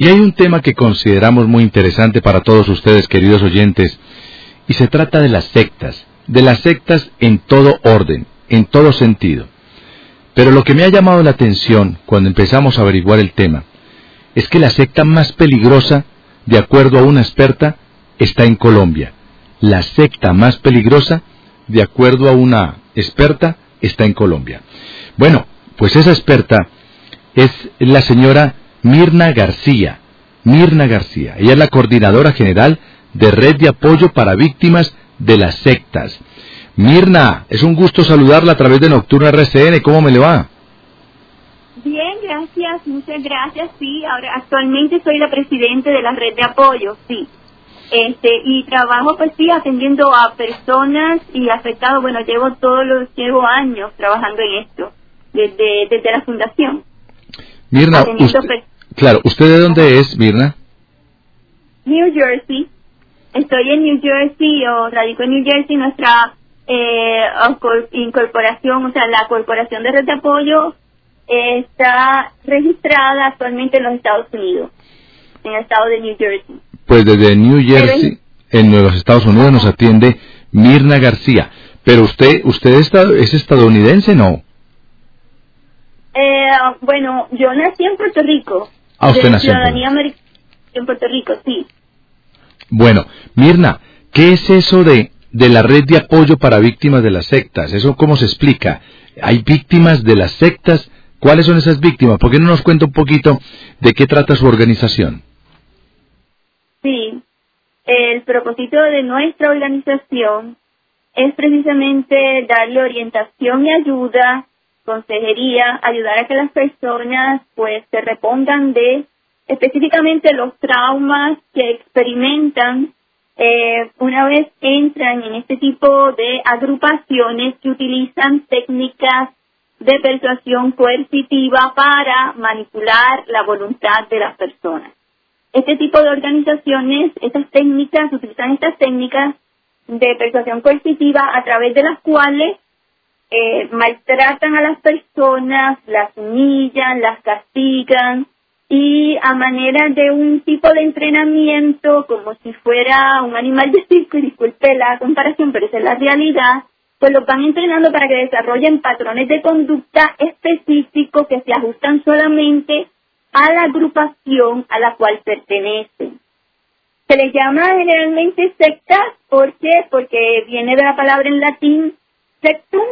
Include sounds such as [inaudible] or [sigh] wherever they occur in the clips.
Y hay un tema que consideramos muy interesante para todos ustedes, queridos oyentes, y se trata de las sectas, de las sectas en todo orden, en todo sentido. Pero lo que me ha llamado la atención cuando empezamos a averiguar el tema es que la secta más peligrosa, de acuerdo a una experta, está en Colombia. La secta más peligrosa, de acuerdo a una experta, está en Colombia. Bueno, pues esa experta es la señora Mirna García. Mirna García. Ella es la coordinadora general de Red de Apoyo para Víctimas de las Sectas. Mirna, es un gusto saludarla a través de Nocturna RCN. ¿Cómo me le va? Bien, gracias, muchas gracias. Sí, ahora actualmente soy la presidente de la red de apoyo, sí. Este, y trabajo pues sí atendiendo a personas y afectados, bueno, llevo todos los llevo años trabajando en esto desde desde la fundación. Mirna, claro, ¿usted de dónde es, Mirna? New Jersey. Estoy en New Jersey o radico en New Jersey, nuestra eh, incorporación, o sea, la corporación de red de apoyo está registrada actualmente en los Estados Unidos, en el estado de New Jersey. Pues desde New Jersey, en los Estados Unidos, nos atiende Mirna García. Pero usted, usted es estadounidense, ¿no? Eh, bueno, yo nací en Puerto Rico. Ah, usted nació ciudadanía americana en Puerto Rico, sí. Bueno, Mirna, ¿qué es eso de, de la red de apoyo para víctimas de las sectas? ¿Eso cómo se explica? ¿Hay víctimas de las sectas? ¿Cuáles son esas víctimas? ¿Por qué no nos cuenta un poquito de qué trata su organización? Sí, el propósito de nuestra organización es precisamente darle orientación y ayuda consejería, ayudar a que las personas pues se repongan de específicamente los traumas que experimentan eh, una vez entran en este tipo de agrupaciones que utilizan técnicas de persuasión coercitiva para manipular la voluntad de las personas. Este tipo de organizaciones, estas técnicas, utilizan estas técnicas de persuasión coercitiva a través de las cuales eh, maltratan a las personas, las humillan, las castigan y a manera de un tipo de entrenamiento como si fuera un animal de circo, y disculpe la comparación, pero esa es la realidad, pues los van entrenando para que desarrollen patrones de conducta específicos que se ajustan solamente a la agrupación a la cual pertenecen. Se les llama generalmente sectas, ¿por qué? Porque viene de la palabra en latín sectum,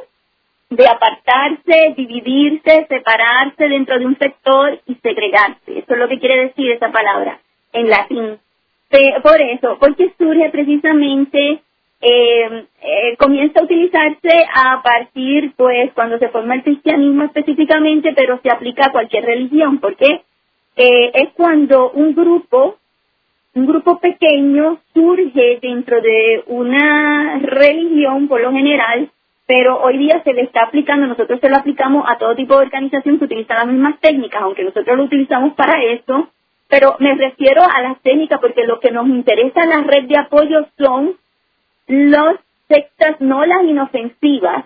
de apartarse, dividirse, separarse dentro de un sector y segregarse. Eso es lo que quiere decir esa palabra en latín. Por eso, porque surge precisamente, eh, eh, comienza a utilizarse a partir, pues, cuando se forma el cristianismo específicamente, pero se aplica a cualquier religión, porque eh, es cuando un grupo, un grupo pequeño surge dentro de una religión, por lo general, pero hoy día se le está aplicando, nosotros se lo aplicamos a todo tipo de organización que utiliza las mismas técnicas, aunque nosotros lo utilizamos para eso, pero me refiero a las técnicas porque lo que nos interesa en la red de apoyo son las sectas, no las inofensivas,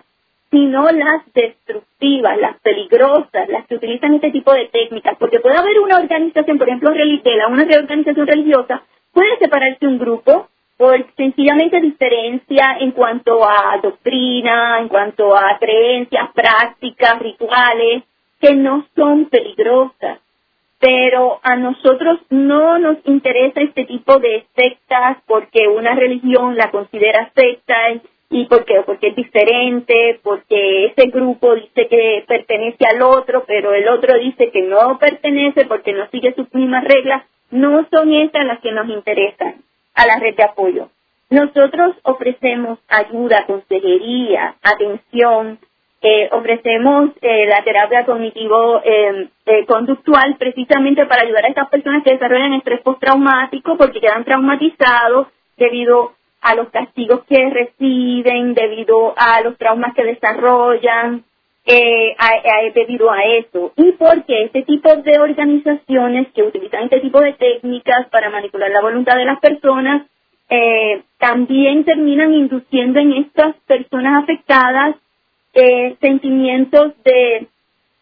sino las destructivas, las peligrosas, las que utilizan este tipo de técnicas, porque puede haber una organización, por ejemplo, una reorganización religiosa, puede separarse un grupo, por sencillamente diferencia en cuanto a doctrina, en cuanto a creencias, prácticas, rituales, que no son peligrosas. Pero a nosotros no nos interesa este tipo de sectas porque una religión la considera secta y porque, porque es diferente, porque ese grupo dice que pertenece al otro, pero el otro dice que no pertenece porque no sigue sus mismas reglas. No son estas las que nos interesan a la red de apoyo. Nosotros ofrecemos ayuda, consejería, atención, eh, ofrecemos eh, la terapia cognitivo-conductual em, eh, precisamente para ayudar a estas personas que desarrollan estrés postraumático porque quedan traumatizados debido a los castigos que reciben, debido a los traumas que desarrollan, eh, debido a eso. Y porque este tipo de organizaciones que utilizan este tipo de técnicas para manipular la voluntad de las personas, eh, también terminan induciendo en estas personas afectadas eh, sentimientos de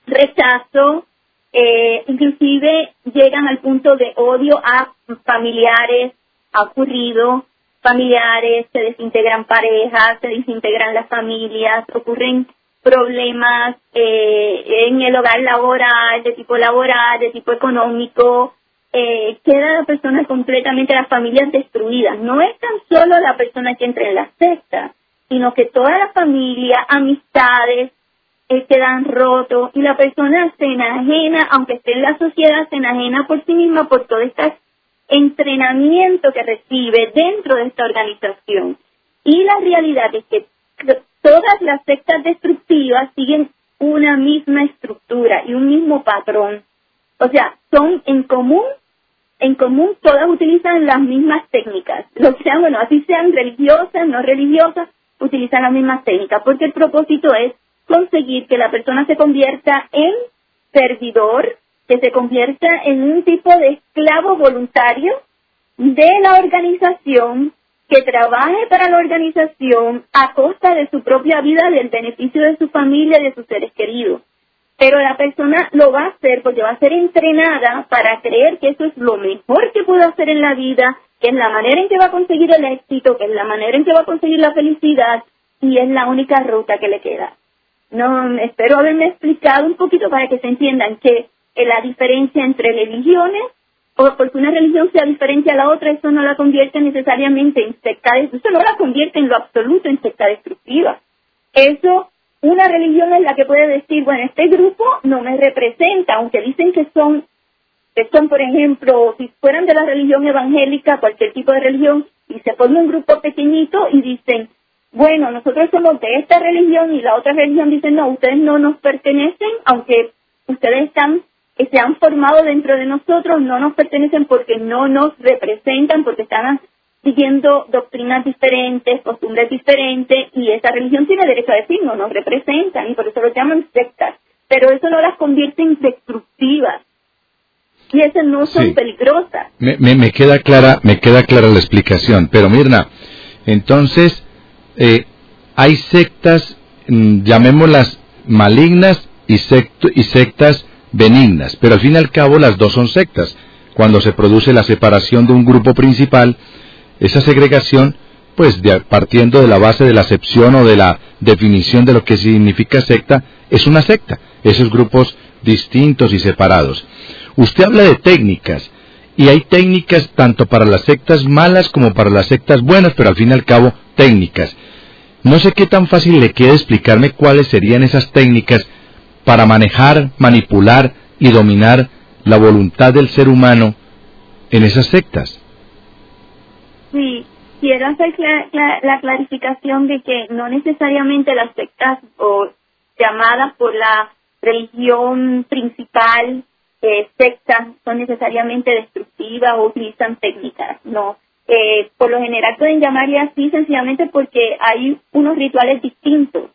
rechazo, eh, inclusive llegan al punto de odio a familiares, ha ocurrido, familiares, se desintegran parejas, se desintegran las familias, ocurren problemas eh, en el hogar laboral, de tipo laboral, de tipo económico, eh, queda la persona completamente, las familias destruidas. No es tan solo la persona que entra en la secta, sino que toda la familia, amistades, eh, quedan rotos y la persona se enajena, aunque esté en la sociedad, se enajena por sí misma por todo este entrenamiento que recibe dentro de esta organización. Y la realidad es que todas las sectas destructivas siguen una misma estructura y un mismo patrón. O sea, son en común, en común todas utilizan las mismas técnicas. Lo que sean, bueno, así sean religiosas, no religiosas, utilizan las mismas técnicas, porque el propósito es conseguir que la persona se convierta en servidor, que se convierta en un tipo de esclavo voluntario de la organización, que trabaje para la organización a costa de su propia vida, del beneficio de su familia y de sus seres queridos. Pero la persona lo va a hacer porque va a ser entrenada para creer que eso es lo mejor que puede hacer en la vida, que es la manera en que va a conseguir el éxito, que es la manera en que va a conseguir la felicidad y es la única ruta que le queda. No, espero haberme explicado un poquito para que se entiendan que la diferencia entre religiones, o porque una religión sea diferente a la otra, eso no la convierte necesariamente en secta, eso no la convierte en lo absoluto en secta destructiva. Eso, una religión es la que puede decir, bueno, este grupo no me representa, aunque dicen que son que son, por ejemplo, si fueran de la religión evangélica, cualquier tipo de religión, y se pone un grupo pequeñito y dicen, bueno, nosotros somos de esta religión y la otra religión dice, no, ustedes no nos pertenecen, aunque ustedes están, se han formado dentro de nosotros, no nos pertenecen porque no nos representan, porque están siguiendo doctrinas diferentes, costumbres diferentes, y esa religión tiene derecho a decir, no nos representan, y por eso lo llaman sectas. Pero eso no las convierte en destructivas y esas no son peligrosas. Me, me, queda clara, me queda clara la explicación, pero Mirna, entonces eh, hay sectas, mm, llamémoslas malignas y, y sectas benignas, pero al fin y al cabo las dos son sectas. Cuando se produce la separación de un grupo principal, esa segregación, pues partiendo de la base de la acepción o de la definición de lo que significa secta, es una secta, esos grupos distintos y separados. Usted habla de técnicas, y hay técnicas tanto para las sectas malas como para las sectas buenas, pero al fin y al cabo técnicas. No sé qué tan fácil le queda explicarme cuáles serían esas técnicas para manejar, manipular y dominar la voluntad del ser humano en esas sectas. Sí, quiero hacer la clarificación de que no necesariamente las sectas llamadas por la religión principal eh, sectas son necesariamente destructivas o utilizan técnicas, no. Eh, por lo general pueden llamar así sencillamente porque hay unos rituales distintos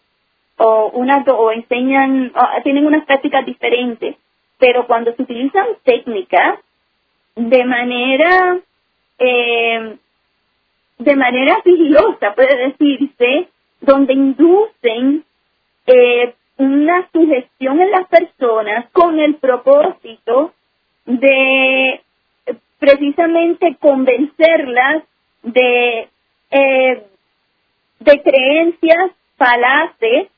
o una o enseñan tienen unas prácticas diferentes pero cuando se utilizan técnicas de manera eh, de manera sigilosa puede decirse donde inducen eh, una sugestión en las personas con el propósito de precisamente convencerlas de, eh, de creencias falaces,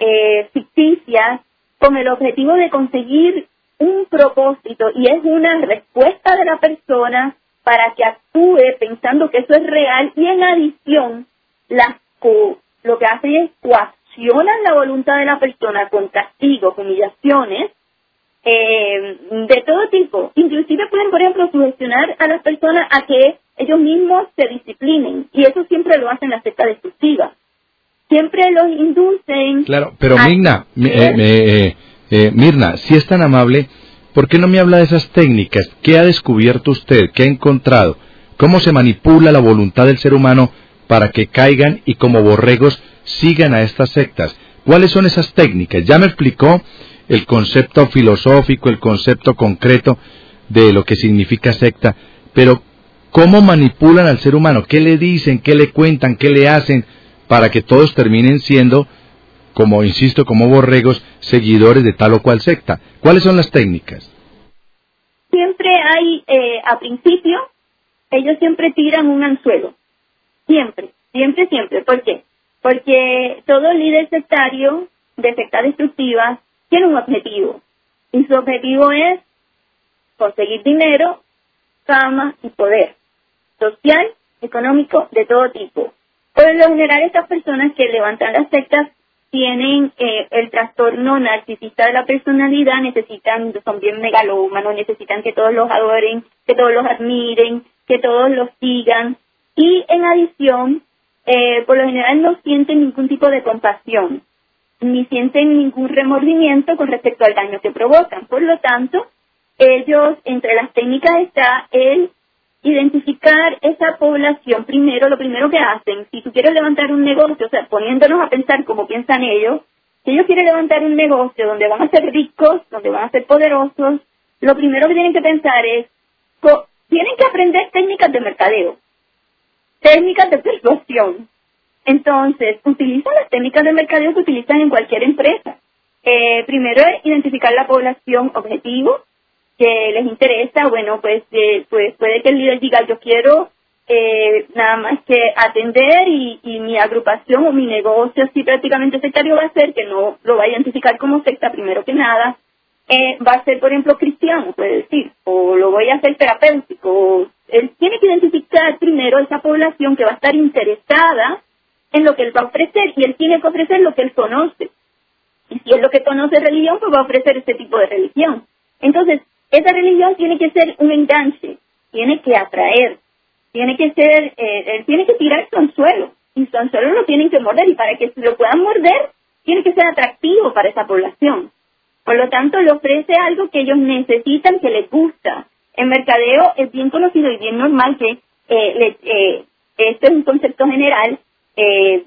eh, ficticias, con el objetivo de conseguir un propósito y es una respuesta de la persona para que actúe pensando que eso es real y en adición las lo que hace es la voluntad de la persona con castigos, humillaciones, eh, de todo tipo. Inclusive pueden, por ejemplo, sugestionar a las personas a que ellos mismos se disciplinen. Y eso siempre lo hacen las sectas destructivas. Siempre los inducen. Claro, pero Mirna, eh, eh, Mirna, si es tan amable, ¿por qué no me habla de esas técnicas? ¿Qué ha descubierto usted? ¿Qué ha encontrado? ¿Cómo se manipula la voluntad del ser humano para que caigan y como borregos sigan a estas sectas. ¿Cuáles son esas técnicas? Ya me explicó el concepto filosófico, el concepto concreto de lo que significa secta, pero ¿cómo manipulan al ser humano? ¿Qué le dicen? ¿Qué le cuentan? ¿Qué le hacen para que todos terminen siendo como insisto, como borregos, seguidores de tal o cual secta. ¿Cuáles son las técnicas? Siempre hay, eh, a principio, ellos siempre tiran un anzuelo. Siempre, siempre, siempre. ¿Por qué? Porque todo líder sectario de secta destructiva tiene un objetivo. Y su objetivo es conseguir dinero, fama y poder. Social, económico, de todo tipo. Por lo general, estas personas que levantan las sectas tienen eh, el trastorno narcisista de la personalidad, necesitan, son bien megalómanos, necesitan que todos los adoren, que todos los admiren, que todos los sigan. Y en adición, eh, por lo general no sienten ningún tipo de compasión, ni sienten ningún remordimiento con respecto al daño que provocan. Por lo tanto, ellos, entre las técnicas está el identificar esa población primero, lo primero que hacen, si tú quieres levantar un negocio, o sea, poniéndonos a pensar como piensan ellos, si ellos quieren levantar un negocio donde van a ser ricos, donde van a ser poderosos, lo primero que tienen que pensar es, tienen que aprender técnicas de mercadeo, técnicas de persuasión. Entonces, utilizan las técnicas de mercadeo que utilizan en cualquier empresa. Eh, primero es identificar la población objetivo, que les interesa, bueno, pues, eh, pues puede que el líder diga, yo quiero eh, nada más que atender y, mi agrupación o mi negocio así prácticamente sectario va a ser que no lo va a identificar como secta primero que nada, eh, va a ser por ejemplo cristiano, puede decir, o lo voy a hacer terapéutico, él tiene que identificar primero esa población que va a estar interesada en lo que él va a ofrecer y él tiene que ofrecer lo que él conoce. Y si es lo que conoce religión, pues va a ofrecer este tipo de religión. Entonces, esa religión tiene que ser un enganche, tiene que atraer, tiene que ser, eh, tiene que tirar su anzuelo, y su anzuelo lo tienen que morder, y para que lo puedan morder, tiene que ser atractivo para esa población. Por lo tanto, le ofrece algo que ellos necesitan, que les gusta. En mercadeo es bien conocido y bien normal que eh, eh, este es un concepto general eh,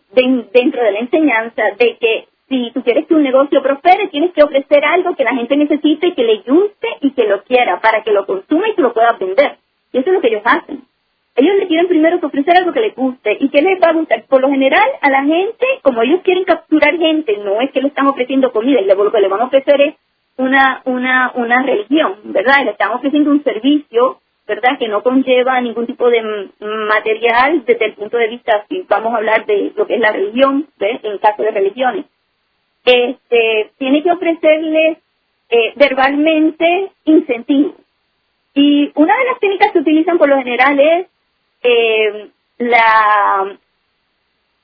dentro de la enseñanza de que si tú quieres que un negocio prospere, tienes que ofrecer algo que la gente necesite, que le guste y que lo quiera para que lo consuma y que lo pueda vender. Y eso es lo que ellos hacen. Ellos le quieren primero ofrecer algo que les guste. ¿Y qué les va a gustar? Por lo general, a la gente, como ellos quieren capturar gente, no es que le están ofreciendo comida, y lo que le van a ofrecer es una, una, una religión, ¿verdad? Le están ofreciendo un servicio, ¿verdad? Que no conlleva ningún tipo de material desde el punto de vista, si vamos a hablar de lo que es la religión, ¿ves? En caso de religiones este, tiene que ofrecerles eh, verbalmente incentivos. Y una de las técnicas que utilizan por lo general es eh, la,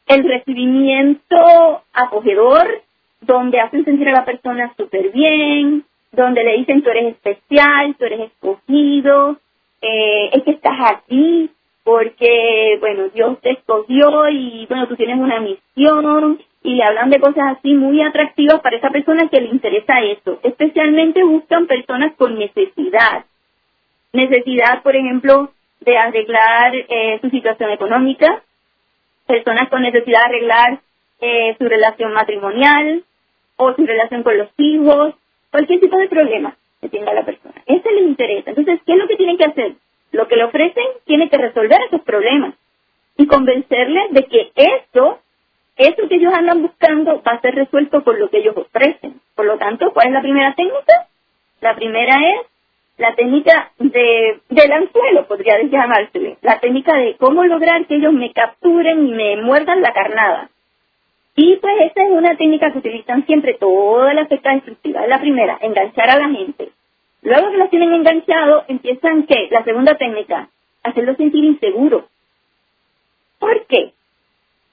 el recibimiento acogedor, donde hacen sentir a la persona súper bien, donde le dicen tú eres especial, tú eres escogido, eh, es que estás aquí porque, bueno, Dios te escogió y, bueno, tú tienes una misión y le hablan de cosas así muy atractivas para esa persona que le interesa eso. Especialmente buscan personas con necesidad. Necesidad, por ejemplo, de arreglar eh, su situación económica, personas con necesidad de arreglar eh, su relación matrimonial o su relación con los hijos, cualquier tipo de problema que tenga la persona. Ese les interesa. Entonces, ¿qué es lo que tienen que hacer? Lo que le ofrecen tiene que resolver esos problemas y convencerle de que eso eso que ellos andan buscando va a ser resuelto por lo que ellos ofrecen. Por lo tanto, ¿cuál es la primera técnica? La primera es la técnica de, del anzuelo, podría llamársele. La técnica de cómo lograr que ellos me capturen y me muerdan la carnada. Y pues esa es una técnica que utilizan siempre todas las sectas destructivas. La primera, enganchar a la gente. Luego que los tienen enganchados, empiezan ¿qué? La segunda técnica, hacerlos sentir inseguros. ¿Por qué?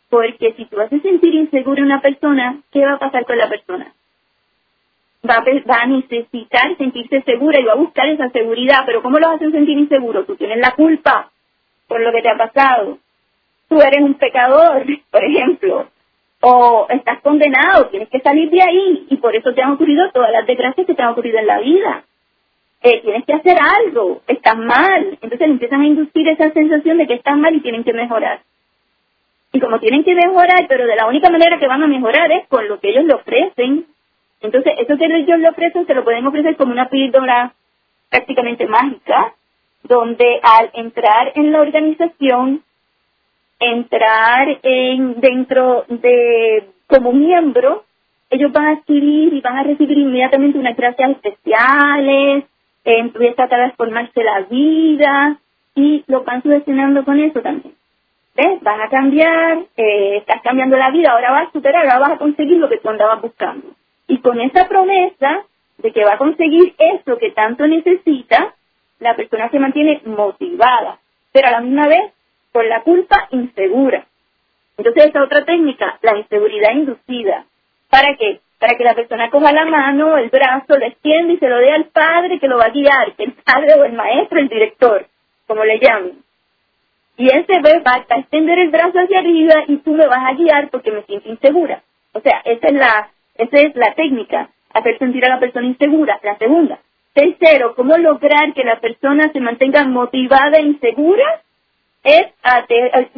Porque si tú haces sentir insegura a una persona, ¿qué va a pasar con la persona? Va a, necesitar sentirse segura y va a buscar esa seguridad, pero ¿cómo lo hacen sentir inseguro? Tú tienes la culpa por lo que te ha pasado. Tú eres un pecador, [laughs] por ejemplo, o estás condenado, tienes que salir de ahí y por eso te han ocurrido todas las desgracias que te han ocurrido en la vida. Eh, tienes que hacer algo, estás mal. Entonces empiezan a inducir esa sensación de que estás mal y tienen que mejorar. Y como tienen que mejorar, pero de la única manera que van a mejorar es con lo que ellos le ofrecen. Entonces, eso que ellos le ofrecen se lo pueden ofrecer como una píldora prácticamente mágica, donde al entrar en la organización, entrar en dentro de como miembro, ellos van a adquirir y van a recibir inmediatamente unas gracias especiales, eh, empieza a transformarse la vida y lo van sugestionando con eso también. ¿Ves? Vas a cambiar, eh, estás cambiando la vida, ahora vas a superar, ahora vas a conseguir lo que tú andabas buscando. Y con esa promesa de que va a conseguir eso que tanto necesita, la persona se mantiene motivada, pero a la misma vez, por la culpa, insegura. Entonces, esa otra técnica, la inseguridad inducida. ¿Para qué? Para que la persona coja la mano, el brazo, lo extienda y se lo dé al padre que lo va a guiar, que el padre o el maestro, el director, como le llamen. Y ese ve va a extender el brazo hacia arriba y tú me vas a guiar porque me siento insegura. O sea, esa es la, esa es la técnica, hacer sentir a la persona insegura. La segunda. Tercero, ¿cómo lograr que la persona se mantenga motivada e insegura? Es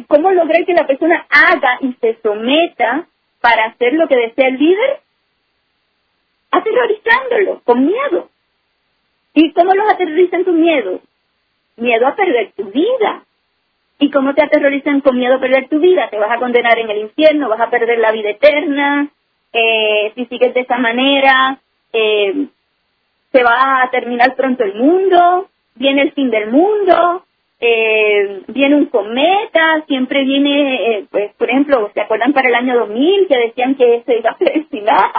cómo lograr que la persona haga y se someta para hacer lo que desea el líder, aterrorizándolo, con miedo. ¿Y cómo los aterrorizan con miedo? Miedo a perder tu vida. ¿Y cómo te aterrorizan con miedo a perder tu vida? Te vas a condenar en el infierno, vas a perder la vida eterna, eh, si sigues de esa manera, eh, se va a terminar pronto el mundo, viene el fin del mundo, eh, viene un cometa, siempre viene, eh, pues, por ejemplo, ¿se acuerdan para el año 2000 que decían que ese iba a ser el final?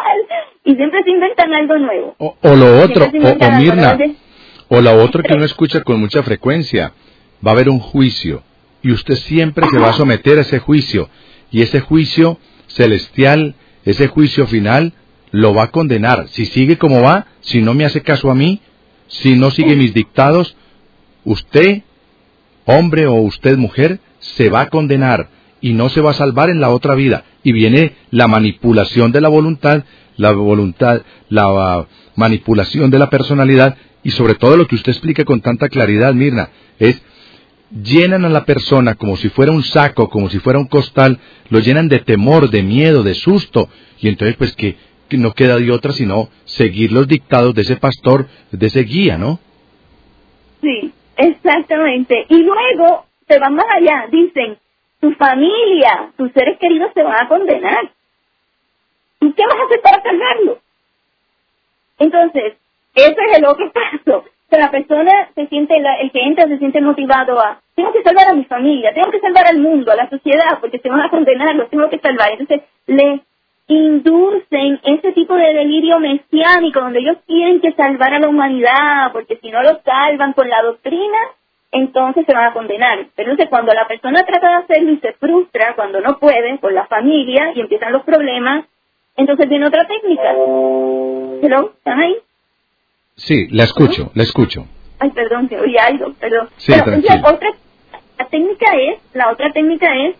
Y siempre se inventan algo nuevo. O, lo otro, o, Mirna, o la otra que uno escucha con mucha frecuencia, va a haber un juicio y usted siempre se va a someter a ese juicio y ese juicio celestial, ese juicio final, lo va a condenar. Si sigue como va, si no me hace caso a mí, si no sigue mis dictados, usted, hombre o usted mujer, se va a condenar y no se va a salvar en la otra vida. Y viene la manipulación de la voluntad, la voluntad, la manipulación de la personalidad y sobre todo lo que usted explica con tanta claridad, Mirna, es llenan a la persona como si fuera un saco, como si fuera un costal, lo llenan de temor, de miedo, de susto, y entonces pues que, no queda de otra sino seguir los dictados de ese pastor, de ese guía, ¿no? Sí, exactamente. Y luego se van más allá, dicen, tu familia, tus seres queridos se van a condenar. ¿Y qué vas a hacer para salvarlo? Entonces, ese es el otro [laughs] paso la persona se siente, el que entra se siente motivado a, tengo que salvar a mi familia, tengo que salvar al mundo, a la sociedad, porque se van a condenar, los tengo que salvar. Entonces, le inducen ese tipo de delirio mesiánico donde ellos tienen que salvar a la humanidad, porque si no lo salvan con la doctrina, entonces se van a condenar. Pero entonces cuando la persona trata de hacerlo y se frustra, cuando no puede, con la familia, y empiezan los problemas, entonces viene otra técnica. ¿Hello? ¿Están ahí? Sí, la escucho, la escucho. Ay, perdón, que oí algo, perdón. Sí, la otra la técnica es, la otra técnica es,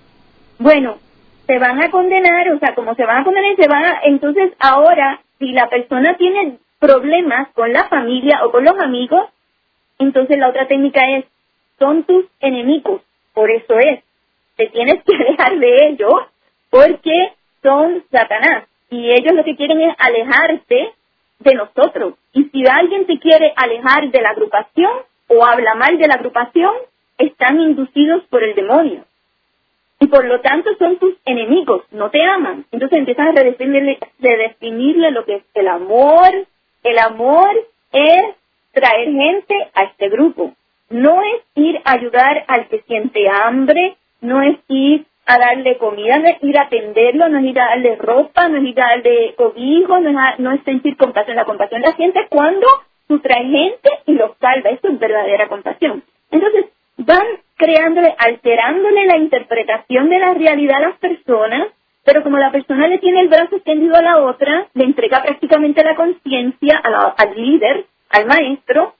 bueno, se van a condenar, o sea, como se van a condenar, se van a, entonces ahora, si la persona tiene problemas con la familia o con los amigos, entonces la otra técnica es, son tus enemigos, por eso es, te tienes que [laughs] alejar de ellos, porque son Satanás, y ellos lo que quieren es alejarte de nosotros. Y si alguien te quiere alejar de la agrupación o habla mal de la agrupación, están inducidos por el demonio. Y por lo tanto son tus enemigos, no te aman. Entonces empiezan a redefinirle, redefinirle lo que es el amor. El amor es traer gente a este grupo. No es ir a ayudar al que siente hambre, no es ir a darle comida, no ir a atenderlo, no es ir a darle ropa, no es ir a darle cobijo, no es, no es sentir compasión. La compasión la siente cuando traes gente y los salva. Eso es verdadera compasión. Entonces, van creándole, alterándole la interpretación de la realidad a las personas, pero como la persona le tiene el brazo extendido a la otra, le entrega prácticamente la conciencia al líder, al maestro,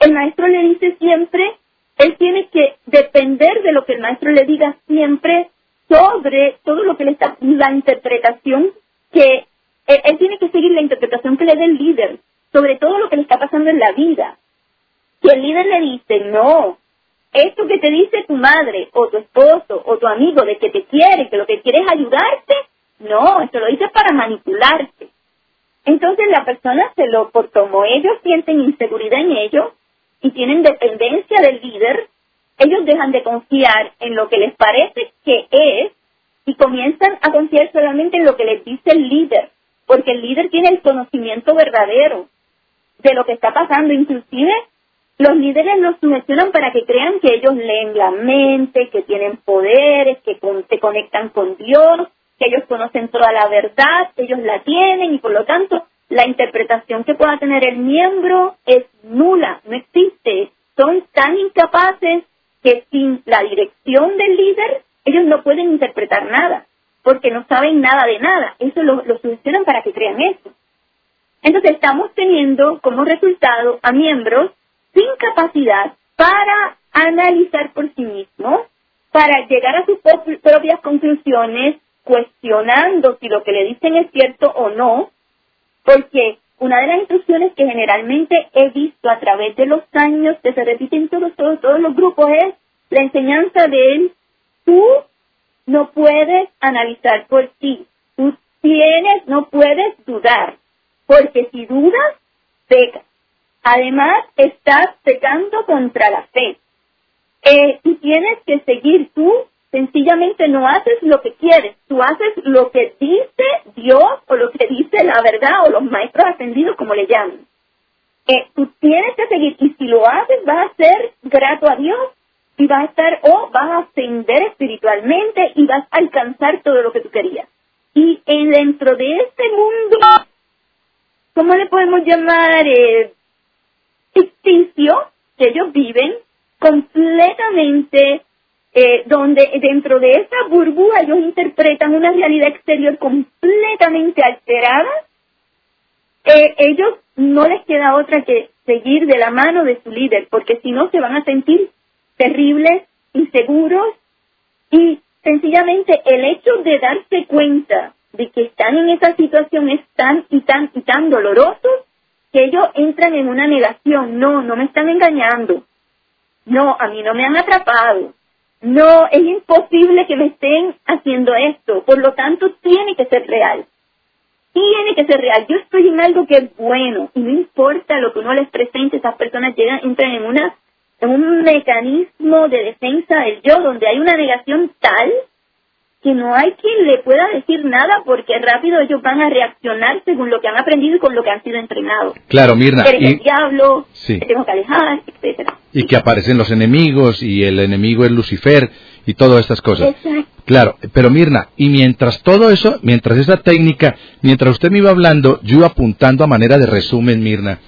el maestro le dice siempre, él tiene que depender de lo que el maestro le diga siempre todo lo que le está, la interpretación que, él, tiene que seguir la interpretación que le dé el líder, sobre todo lo que le está pasando en la vida. Si el líder le dice, no, esto que te dice tu madre o tu esposo o tu amigo de que te quiere, que lo que quiere es ayudarte, no, esto lo dice para manipularte. Entonces la persona se lo, por como ellos sienten inseguridad en ello y tienen dependencia del líder, ellos dejan de confiar en lo que les parece que es y comienzan a confiar solamente en lo que dice el líder. porque el líder tiene el conocimiento verdadero de lo que está pasando. Inclusive los líderes los sugestionan para que crean que ellos leen la mente, que tienen poderes, que se conectan con Dios, que ellos conocen toda la verdad, ellos la tienen y por lo tanto la interpretación que pueda tener el miembro es nula, no existe. Son tan incapaces que sin la dirección del líder ellos no pueden interpretar nada, porque no saben nada de nada. Eso lo, lo sugestionan para que crean eso. Entonces estamos teniendo como resultado a miembros sin capacidad para analizar por sí mismos, para llegar a sus propias conclusiones, cuestionando si lo que le dicen es cierto o no, porque una de las instrucciones que generalmente he visto a través de los años que se repiten todos, todos, todos los grupos es la enseñanza de él, tú no puedes analizar por ti, tú tienes, no puedes dudar, porque si dudas, pecas. Además, estás pecando contra la fe. Eh, y tienes que seguir tú, sencillamente no haces lo que quieres, tú haces lo que dice Dios o lo que dice la verdad o los maestros ascendidos, como le llaman. Eh, tú tienes que seguir y si lo haces vas a ser grato a Dios y vas a estar o vas a ascender espiritualmente y vas a alcanzar todo lo que tú querías. Y dentro de este mundo, ¿cómo le podemos llamar? Eh, ficticio que ellos viven completamente eh, donde dentro de esa burbuja ellos interpretan una realidad exterior completamente alterada, eh, ellos no les queda otra que seguir de la mano de su líder, porque si no se van a sentir terribles, inseguros y sencillamente el hecho de darse cuenta de que están en esa situación es tan y tan y tan doloroso que ellos entran en una negación, no, no me están engañando, no, a mí no me han atrapado, no, es imposible que me estén haciendo esto, por lo tanto tiene que ser real, tiene que ser real, yo estoy en algo que es bueno y no importa lo que uno les presente, esas personas llegan, entran en una un mecanismo de defensa del yo donde hay una negación tal que no hay quien le pueda decir nada porque rápido ellos van a reaccionar según lo que han aprendido y con lo que han sido entrenados. Claro, Mirna. y, el diablo, tengo que alejar, etcétera. Y que aparecen los enemigos y el enemigo es Lucifer y todas estas cosas. Exacto. Claro, pero Mirna, y mientras todo eso, mientras esa técnica, mientras usted me iba hablando, yo iba apuntando a manera de resumen, Mirna,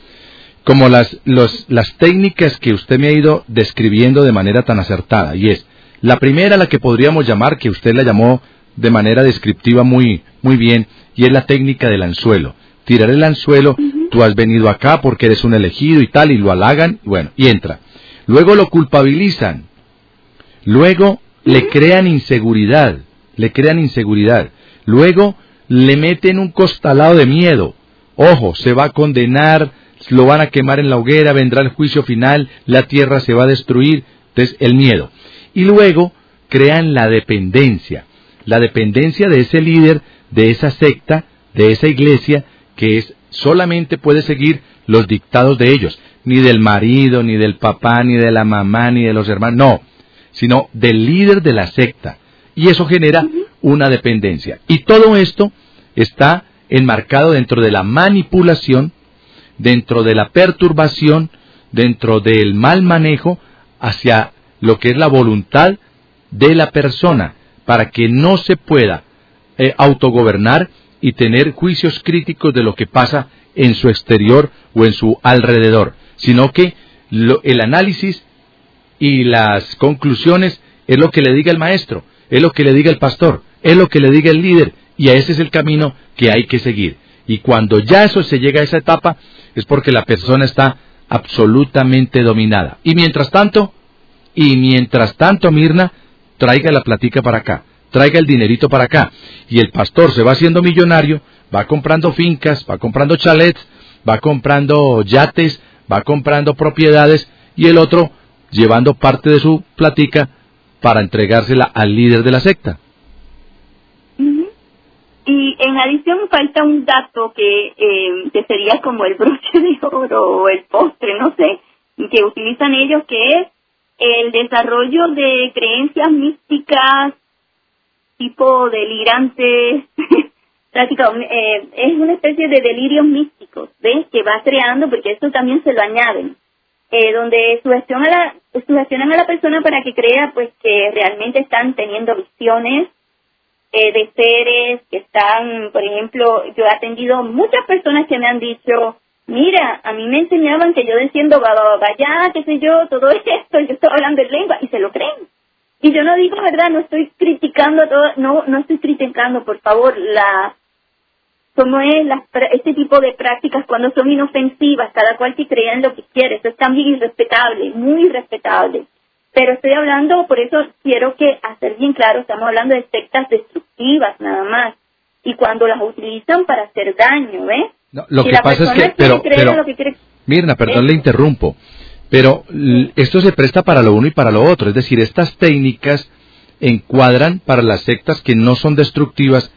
como las, los, las técnicas que usted me ha ido describiendo de manera tan acertada, y es, la primera, la que podríamos llamar, que usted la llamó de manera descriptiva muy, muy bien, y es la técnica del anzuelo. Tirar el anzuelo, tú has venido acá porque eres un elegido y tal, y lo halagan, y bueno, y entra. Luego lo culpabilizan. Luego le crean inseguridad, le crean inseguridad. Luego le meten un costalado de miedo. Ojo, se va a condenar, lo van a quemar en la hoguera, vendrá el juicio final, la tierra se va a destruir. Entonces, el miedo y luego crean la dependencia, la dependencia de ese líder, de esa secta, de esa iglesia, que es solamente puede seguir los dictados de ellos, ni del marido, ni del papá, ni de la mamá, ni de los hermanos, no, sino del líder de la secta. Y eso genera una dependencia. Y todo esto está enmarcado dentro de la manipulación, dentro de la perturbación, dentro del mal manejo hacia lo que es la voluntad de la persona para que no se pueda eh, autogobernar y tener juicios críticos de lo que pasa en su exterior o en su alrededor, sino que el análisis y las conclusiones es lo que le diga el maestro, es lo que le diga el pastor, es lo que le diga el líder, y ese es el camino que hay que seguir. Y cuando ya eso se llega a esa etapa, es porque la persona está absolutamente dominada. Y mientras tanto, y mientras tanto, Mirna, traiga la platica para acá, traiga el dinerito para acá. Y el pastor se va haciendo millonario, va comprando fincas, va comprando chalets, va comprando yates, va comprando propiedades, y el otro llevando parte de su platica para entregársela al líder de la secta. Y en adición falta un dato que, eh, que sería como el broche de oro o el postre, no sé, que utilizan ellos, que es el desarrollo de creencias místicas tipo delirantes, [laughs] prácticamente, es una especie de delirios místicos, ¿ves? Que va creando, porque eso también se lo añaden, eh, donde sugestionan a, la, sugestionan a la persona para que crea pues que realmente están teniendo visiones eh, de seres que están, por ejemplo, yo he atendido muchas personas que me han dicho, mira, a mí me enseñaban que yo diciendo vaya, qué sé yo, todo [laughs] esto, yo estaba hablando en lengua, y se lo creen. Y yo no digo verdad, no estoy criticando todo, no, no estoy criticando, por favor, la, cómo es la, este tipo de prácticas cuando son inofensivas, cada cual que crea en lo que quiere, eso es también irrespetable, muy irrespetable. Pero estoy hablando, por eso quiero que hacer bien claro, estamos hablando de sectas destructivas nada más. Y cuando las utilizan para hacer daño, ¿ves? lo que pasa es que, pero, Mirna, perdón, le interrumpo, pero esto se presta para lo uno y para lo otro, es decir, estas técnicas encuadran para las sectas que no son destructivas,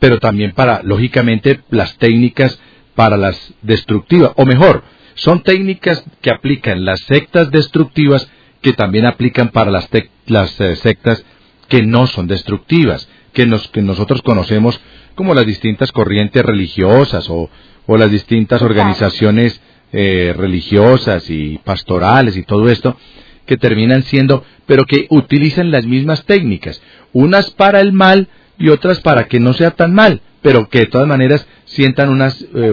pero también para, lógicamente, las técnicas para las destructivas, o mejor, son técnicas que aplican las sectas destructivas que también aplican para las, las eh, sectas que no son destructivas, que, nos, que nosotros conocemos como las distintas corrientes religiosas o, o las distintas organizaciones eh, religiosas y pastorales y todo esto, que terminan siendo, pero que utilizan las mismas técnicas, unas para el mal y otras para que no sea tan mal, pero que de todas maneras sientan unas, eh,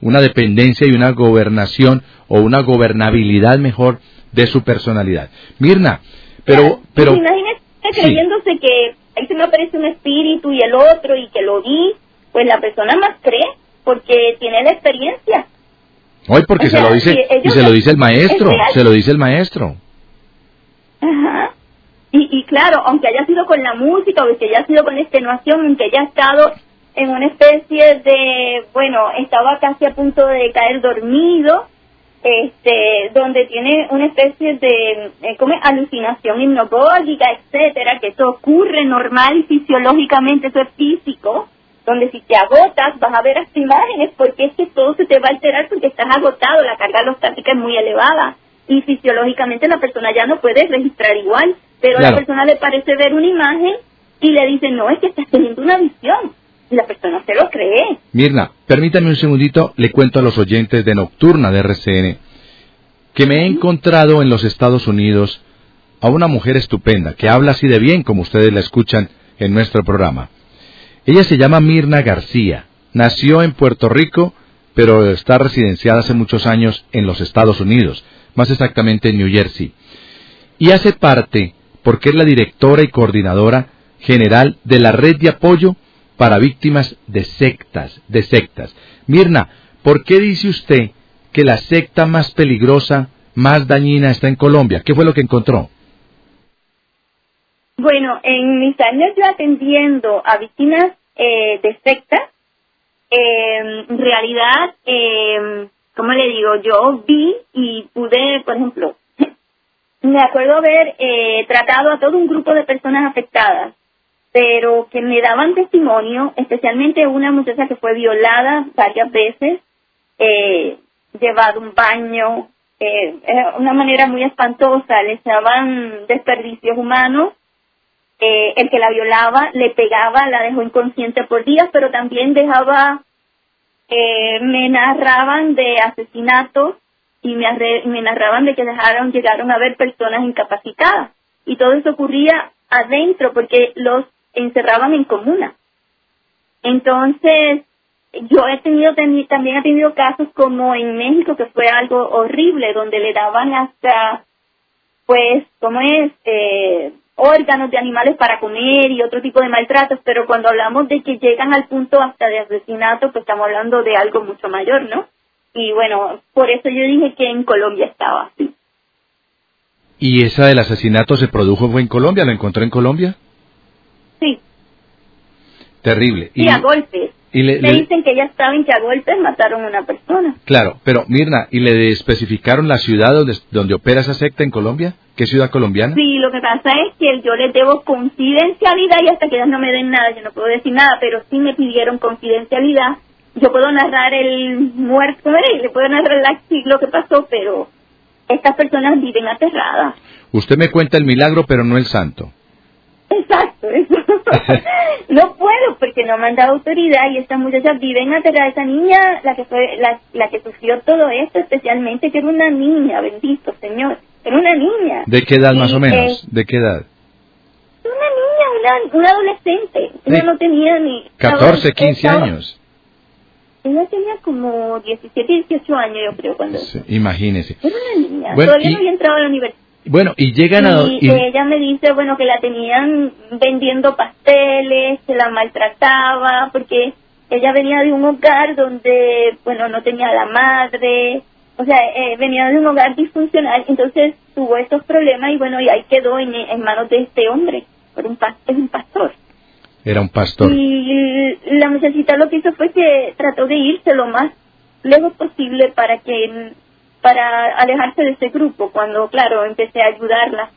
una dependencia y una gobernación o una gobernabilidad mejor de su personalidad. Mirna, pero... pero Imagínese creyéndose que ahí se me aparece un espíritu y el otro y que lo vi, pues la persona más cree porque tiene la experiencia. Hoy porque se lo dice y se lo dice el maestro, se lo dice el maestro. Ajá. Y, y claro, aunque haya sido con la música, o que haya sido con la extenuación, aunque haya estado en una especie de, bueno, estaba casi a punto de caer dormido, este, donde tiene una especie de eh, como alucinación hipnogógica, etcétera, que eso ocurre normal y fisiológicamente, eso es físico, donde si te agotas vas a ver estas imágenes porque es que todo se te va a alterar porque estás agotado, la carga alostática es muy elevada y fisiológicamente la persona ya no puede registrar igual, pero a la persona le parece ver una imagen y le dice, no, es que estás teniendo una visión la persona se lo cree. Mirna, permítame un segundito, le cuento a los oyentes de Nocturna de RCN que me he encontrado en los Estados Unidos a una mujer estupenda que habla así de bien como ustedes la escuchan en nuestro programa. Ella se llama Mirna García, nació en Puerto Rico, pero está residenciada hace muchos años en los Estados Unidos, más exactamente en New Jersey. Y hace parte, porque es la directora y coordinadora general de la red de apoyo para víctimas de sectas, de sectas. Mirna, ¿por qué dice usted que la secta más peligrosa, más dañina está en Colombia? ¿Qué fue lo que encontró? Bueno, en mis años yo atendiendo a víctimas eh, de sectas, em, en realidad, eh, ¿cómo le digo? Yo vi y pude, por ejemplo, [laughs] me acuerdo haber eh, tratado a todo un grupo de personas afectadas pero que me daban testimonio, especialmente una muchacha que fue violada varias veces, eh, llevado un baño, eh, una manera muy espantosa, le echaban desperdicios humanos, eh, el que la violaba le pegaba, la dejó inconsciente por días, pero también dejaba, eh, me narraban de asesinatos y me, me narraban de que dejaron, llegaron a ver personas incapacitadas. Y todo eso ocurría adentro, porque los encerraban en comuna. Entonces, yo he tenido también he tenido casos como en México que fue algo horrible donde le daban hasta pues como es eh, órganos de animales para comer y otro tipo de maltratos pero cuando hablamos de que llegan al punto hasta de asesinato pues estamos hablando de algo mucho mayor no y bueno por eso yo dije que en Colombia estaba así y esa del asesinato se produjo en Colombia lo encontró en Colombia. Terrible. Y, a golpes. Y le, dicen que ya saben que a golpes mataron a una persona. Claro, pero Mirna, ¿y le especificaron la ciudad donde, donde opera esa secta en Colombia? ¿Qué ciudad colombiana? Sí, lo que pasa es que yo les debo confidencialidad y hasta que ellas no me den nada, yo no puedo decir nada, pero sí me pidieron confidencialidad. Yo puedo narrar el muerto, y le puedo narrar lo que pasó, pero estas personas viven aterradas. Usted me cuenta el milagro, pero no el santo. Exacto, eso. [laughs] no puedo porque no me han dado autoridad y estas muchachas viven aterradas. Esa niña, la que fue, la, la que sufrió todo esto, especialmente, que era una niña, bendito Señor, era una niña. ¿De qué edad más o menos? ¿De qué edad? Una niña, una, una adolescente. Ella no tenía ni... 14, 15 años. Ella tenía como 17, 18 años, yo creo, cuando... imagínese. Era una niña. Todavía no había entrado a la universidad. Bueno, y llegan a... Y, ella me dice, bueno, que la tenían vendiendo pasteles, que la maltrataba, porque ella venía de un hogar donde, bueno, no tenía la madre, o sea, eh, venía de un hogar disfuncional, entonces tuvo estos problemas y bueno, y ahí quedó en, en manos de este hombre, por un, es un pastor. Era un pastor. Y la muchachita lo que hizo fue que trató de irse lo más lejos posible para que para alejarse de ese grupo cuando claro empecé a ayudarla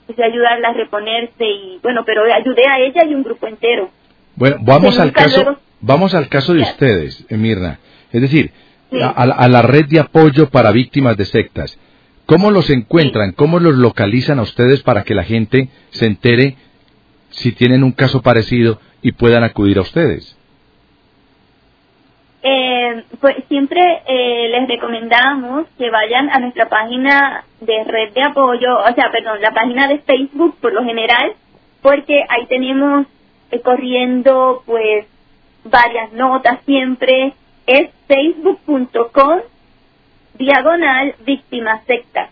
empecé a ayudarla a reponerse y bueno pero ayudé a ella y un grupo entero. Bueno vamos al caso vamos al caso de ustedes Mirna. Es decir a, la red de apoyo para víctimas de sectas. Cómo los encuentran cómo los localizan a ustedes para que la gente se entere si tienen un caso parecido y puedan acudir a ustedes eh, pues siempre eh, les recomendamos que vayan a nuestra página de red de apoyo, o sea, perdón, la página de Facebook por lo general, porque ahí tenemos eh, corriendo pues varias notas siempre, es facebook.com diagonal víctimas sectas.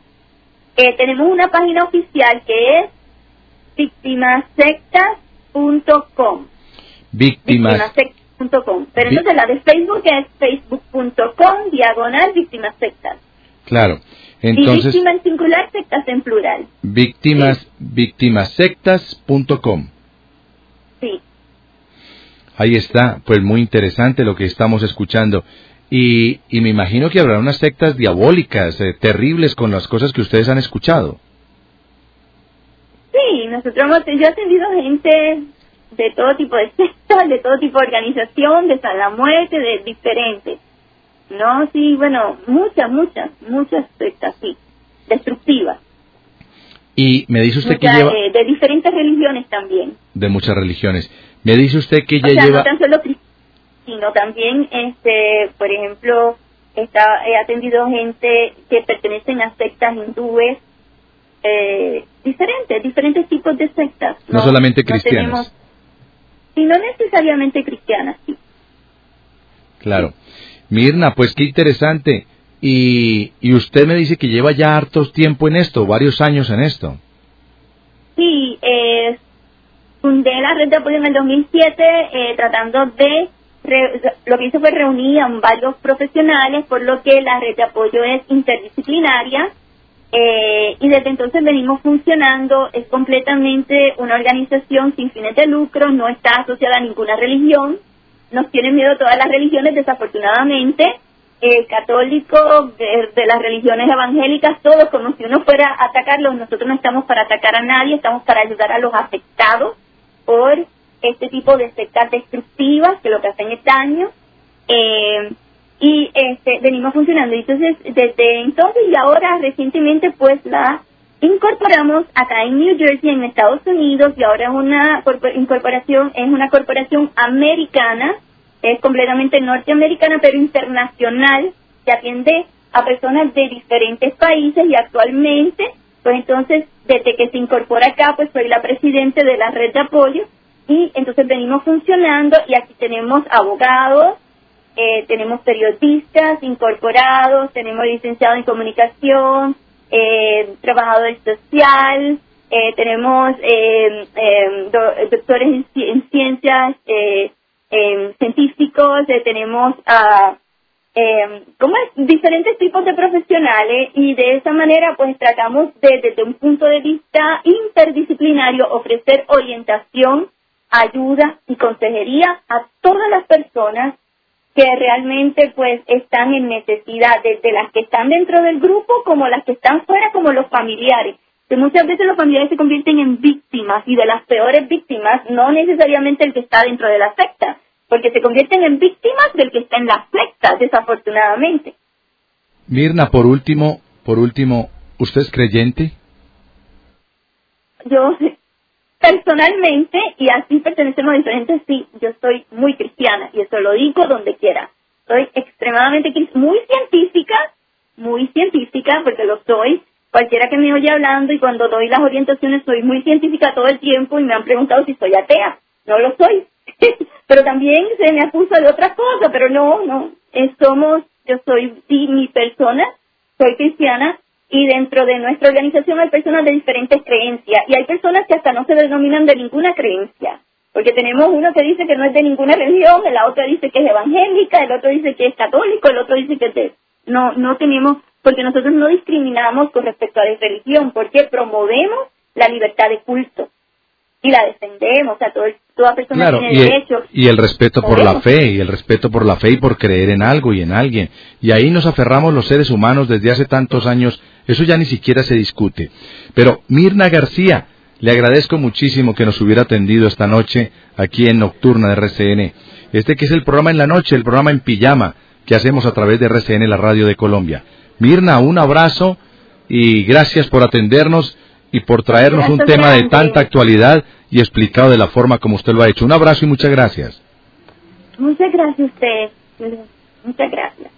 Eh, tenemos una página oficial que es victimasectas.com. Víctimas, pero entonces la de Facebook es facebook.com diagonal víctimas sectas. Claro. Entonces, y víctimas en singular, sectas en plural. Víctimas, víctimasectas.com. Sí. Ahí está, pues muy interesante lo que estamos escuchando. Y, y me imagino que habrá unas sectas diabólicas, eh, terribles con las cosas que ustedes han escuchado. Sí, nosotros hemos, yo he atendido gente de todo tipo de sectas, de todo tipo de organización, de la muerte, de diferentes. No, sí, bueno, muchas, muchas, muchas sectas, sí, destructivas. Y me dice usted que lleva... De, diferentes religiones también. De muchas religiones. Me dice usted que ya o lleva... no tan solo sino también, este, por ejemplo, está, he atendido gente que pertenecen a sectas hindúes, eh, diferentes, diferentes tipos de sectas. No, solamente cristianas y no necesariamente cristianas, sí. Claro. Mirna, pues qué interesante. Y, y usted me dice que lleva ya hartos tiempo en esto, varios años en esto. Sí, eh, fundé la red de apoyo en el 2007 eh, tratando de, lo que hice fue reunir a varios profesionales, por lo que la red de apoyo es interdisciplinaria eh, y desde entonces venimos funcionando, es completamente una organización sin fines de lucro, no está asociada a ninguna religión, nos tienen miedo todas las religiones desafortunadamente, eh, católicos, de, las religiones evangélicas, todos como si uno fuera a atacarlos, nosotros no estamos para atacar a nadie, estamos para ayudar a los afectados por este tipo de sectas destructivas que lo que hacen es daño. Eh, y este venimos funcionando. Entonces, desde entonces y ahora recientemente pues la incorporamos acá en New Jersey, en Estados Unidos, y ahora es una incorporación, es una corporación americana, es completamente norteamericana, pero internacional, que atiende a personas de diferentes países y actualmente, pues entonces, desde que se incorpora acá, pues soy la presidente de la red de apoyo y entonces venimos funcionando y aquí tenemos abogados, eh, tenemos periodistas incorporados, tenemos licenciados en comunicación, eh, trabajador social, eh, tenemos eh, doctores en, ciencias, científicos, tenemos a como diferentes tipos de profesionales y de esa manera pues tratamos de desde un punto de vista interdisciplinario ofrecer orientación, ayuda y consejería a todas las personas que realmente pues están en necesidad, desde las que están dentro del grupo como las que están fuera, como los familiares. Que muchas veces los familiares se convierten en víctimas y de las peores víctimas, no necesariamente el que está dentro de la secta, porque se convierten en víctimas del que está en la secta, desafortunadamente. Mirna, por último, por último, ¿usted es creyente? Yo personalmente y así pertenecemos a diferentes, sí, yo soy muy cristiana y eso lo digo donde quiera. Soy extremadamente muy científica, muy científica porque lo soy. Cualquiera que me oye hablando y cuando doy las orientaciones soy muy científica todo el tiempo y me han preguntado si soy atea. No lo soy. [laughs] pero también se me acusa de otras cosas, pero no, no. somos, yo soy, sí, mi persona, soy cristiana y dentro de nuestra organización hay personas de diferentes creencias y hay personas que hasta no se denominan de ninguna creencia, porque tenemos uno que dice que no es de ninguna religión, el otro dice que es evangélica, el otro dice que es católico, el otro dice que es. No, no tenemos, porque nosotros no discriminamos con respecto a la religión, porque promovemos la libertad de culto y la defendemos, o sea, todo, toda persona tiene y derecho. El, y el respeto por la fe, y el respeto por la fe y por creer en algo y en alguien. Y ahí nos aferramos los seres humanos desde hace tantos años, eso ya ni siquiera se discute. Pero Mirna García, le agradezco muchísimo que nos hubiera atendido esta noche aquí en Nocturna de RCN. Este que es el programa en la noche, el programa en pijama que hacemos a través de RCN, la radio de Colombia. Mirna, un abrazo y gracias por atendernos y por traernos un tema de tanta actualidad y explicado de la forma como usted lo ha hecho. Un abrazo y muchas gracias. Muchas gracias a usted. Muchas gracias.